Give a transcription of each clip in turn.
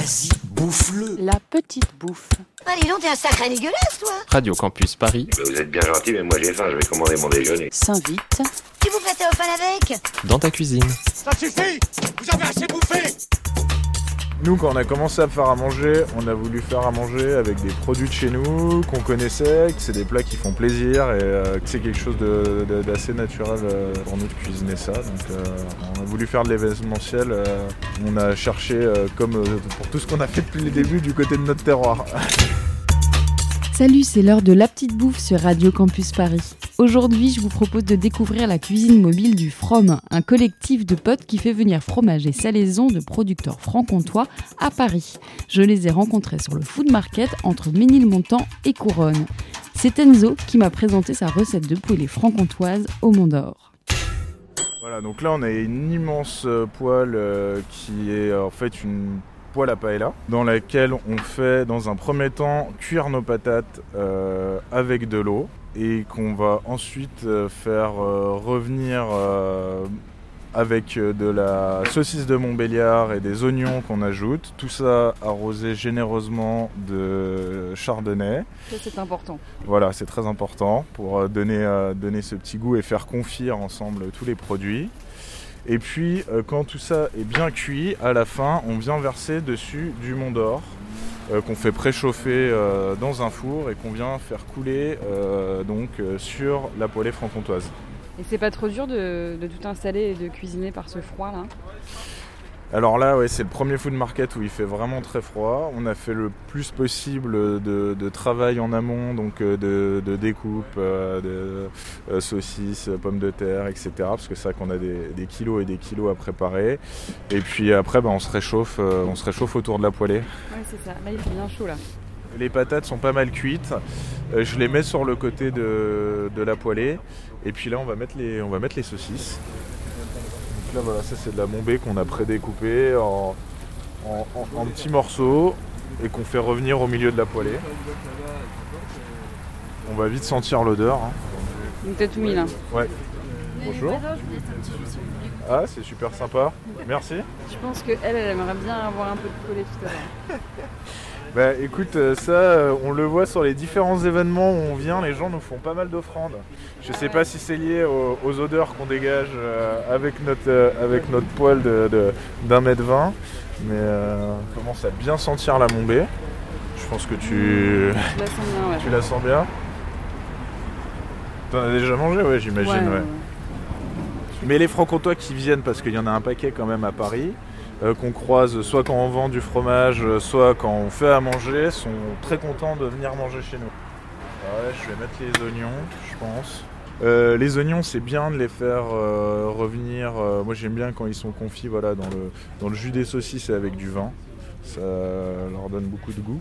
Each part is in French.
Vas-y, bouffe-le. La petite bouffe. Allez, donc, t'es un sacré dégueulasse, toi Radio Campus Paris, Bah, vous êtes bien gentil, mais moi j'ai faim, je vais commander mon déjeuner. S'invite. Tu vous prêtais au fan avec dans ta cuisine. Ça suffit Vous avez assez bouffé Nous, quand on a commencé à faire à manger, on a voulu faire à manger avec des produits de chez nous, qu'on connaissait, que c'est des plats qui font plaisir et euh, que c'est quelque chose d'assez naturel euh, pour nous de cuisiner ça. Donc, euh, on a voulu faire de l'événementiel. on a cherché, comme pour tout ce qu'on a fait depuis le début, du côté de notre terroir. Salut, c'est l'heure de la petite bouffe sur Radio Campus Paris. Aujourd'hui, je vous propose de découvrir la cuisine mobile du From, un collectif de potes qui fait venir fromage et salaison de producteurs franc-comtois à Paris. Je les ai rencontrés sur le food market entre Ménilmontant et Couronne. C'est Enzo qui m'a présenté sa recette de poêlée franc-comtoise au Mont d'Or. Voilà, donc là on a une immense euh, poêle euh, qui est en fait une poêle à paella dans laquelle on fait dans un premier temps cuire nos patates euh, avec de l'eau et qu'on va ensuite euh, faire euh, revenir euh, avec de la saucisse de Montbéliard et des oignons qu'on ajoute. Tout ça arrosé généreusement de chardonnay. Ça, c'est important. Voilà, c'est très important pour donner, donner ce petit goût et faire confire ensemble tous les produits. Et puis, euh, quand tout ça est bien cuit, à la fin, on vient verser dessus du Mont d'Or euh, qu'on fait préchauffer euh, dans un four et qu'on vient faire couler donc sur la poêlée franc-comtoise. Et c'est pas trop dur de tout installer et de cuisiner par ce froid là Alors là, ouais, c'est le premier food market où il fait vraiment très froid. On a fait le plus possible de, de travail en amont, donc euh, de, de découpe, euh, de euh, saucisses, pommes de terre, etc. Parce que c'est vrai qu'on a des, des kilos et des kilos à préparer. Et puis après, bah, on, se réchauffe, on se réchauffe autour de la poêlée. Ouais, c'est ça. Là, il fait bien chaud là. Les patates sont pas mal cuites. Je les mets sur le côté de, de la poêlée. Et puis là, on va mettre les, on va mettre les saucisses. Là, voilà, ça c'est de la mombée qu'on a prédécoupée en, en, en- en petits morceaux et qu'on fait revenir au milieu de la poêlée. On va vite sentir l'odeur. hein. Donc t'as tout mis là. Ouais. Bonjour. Ah, c'est super sympa. Merci. Je pense qu'elle, elle aimerait bien avoir un peu de collet tout à l'heure. Bah écoute, euh, ça, euh, on le voit sur les différents événements où on vient, les gens nous font pas mal d'offrandes. Je sais pas si c'est lié aux, aux odeurs qu'on dégage euh, avec notre avec notre poêle de, de- d'un mètre vingt, mais euh, on commence à bien sentir la mombée. Je pense que tu, Je la sens bien, ouais. tu la sens bien. T'en as déjà mangé, ouais, j'imagine, Ouais, ouais. ouais. Mais les francs-comtois qui viennent, parce qu'il y en a un paquet quand même à Paris, euh, qu'on croise soit quand on vend du fromage, euh, soit quand on fait à manger, sont très contents de venir manger chez nous. Ouais, je vais mettre les oignons, je pense. Euh, les oignons, c'est bien de les faire euh, revenir. euh, moi, j'aime bien quand ils sont confits voilà, dans, le, dans le jus des saucisses et avec du vin. Ça leur donne beaucoup de goût.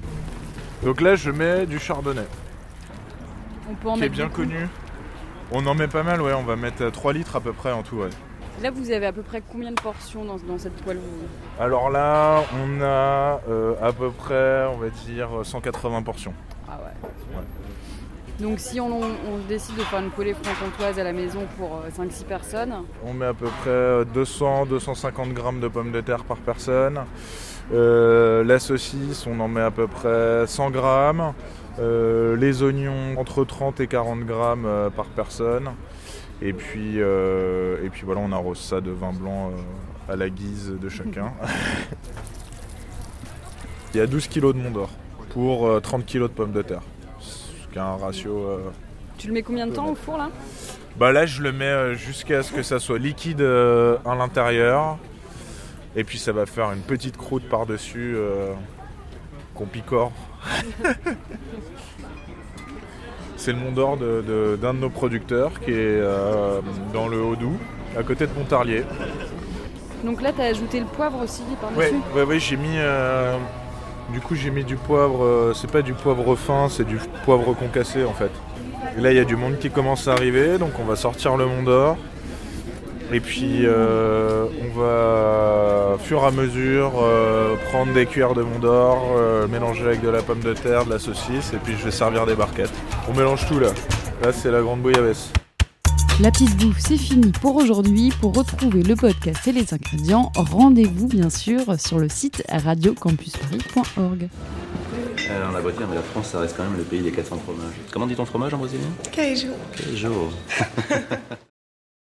Donc là, je mets du chardonnay, On peut en qui est bien beaucoup. connu. On en met pas mal, ouais. On va mettre euh, 3 litres à peu près en tout, ouais. Là, vous avez à peu près combien de portions dans, dans cette toile vous- Alors là, on a euh, à peu près, on va dire, 180 portions. Ah ouais. Donc si on, on décide de faire une poêlée franc-comtoise à la maison pour 5-6 personnes, On met à peu près 200-250 grammes de pommes de terre par personne. Euh, la saucisse, on en met à peu près 100 grammes. Euh, les oignons, entre 30 et 40 grammes euh, par personne. Et puis, euh, et puis voilà, on arrose ça de vin blanc euh, à la guise de chacun. Il y a 12 kg de Mont d'Or pour euh, 30 kg de pommes de terre. Ce qui est un ratio... euh, tu le mets combien de temps au four là? Bah là, je le mets euh, jusqu'à ce que ça soit liquide euh, à l'intérieur. Et puis ça va faire une petite croûte par-dessus euh, qu'on picore. C'est le Mont d'Or de- de- d'un de, nos producteurs qui est euh, dans le Haut-Doubs, à côté de Pontarlier. Donc là, tu as ajouté le poivre aussi par-dessus ouais, ouais, j'ai mis. euh, du coup, j'ai mis du poivre. euh, c'est pas du poivre fin, c'est du poivre concassé en fait. Et là, il y a du monde qui commence à arriver, donc on va sortir le Mont d'Or. Et puis, euh, on va, au fur et à mesure, euh, prendre des cuillères de Mont d'Or, euh, mélanger avec de la pomme de terre, de la saucisse, et puis je vais servir des barquettes. On mélange tout là. Là, c'est la grande bouillabaisse. La petite bouffe, c'est fini pour aujourd'hui. Pour retrouver le podcast et les ingrédients, rendez-vous bien sûr sur le site radiocampusparis.org. Alors la Bretagne, mais la France, ça reste quand même le pays des 400 fromages. Comment dit ton fromage en brésilien? Queijo. Queijo.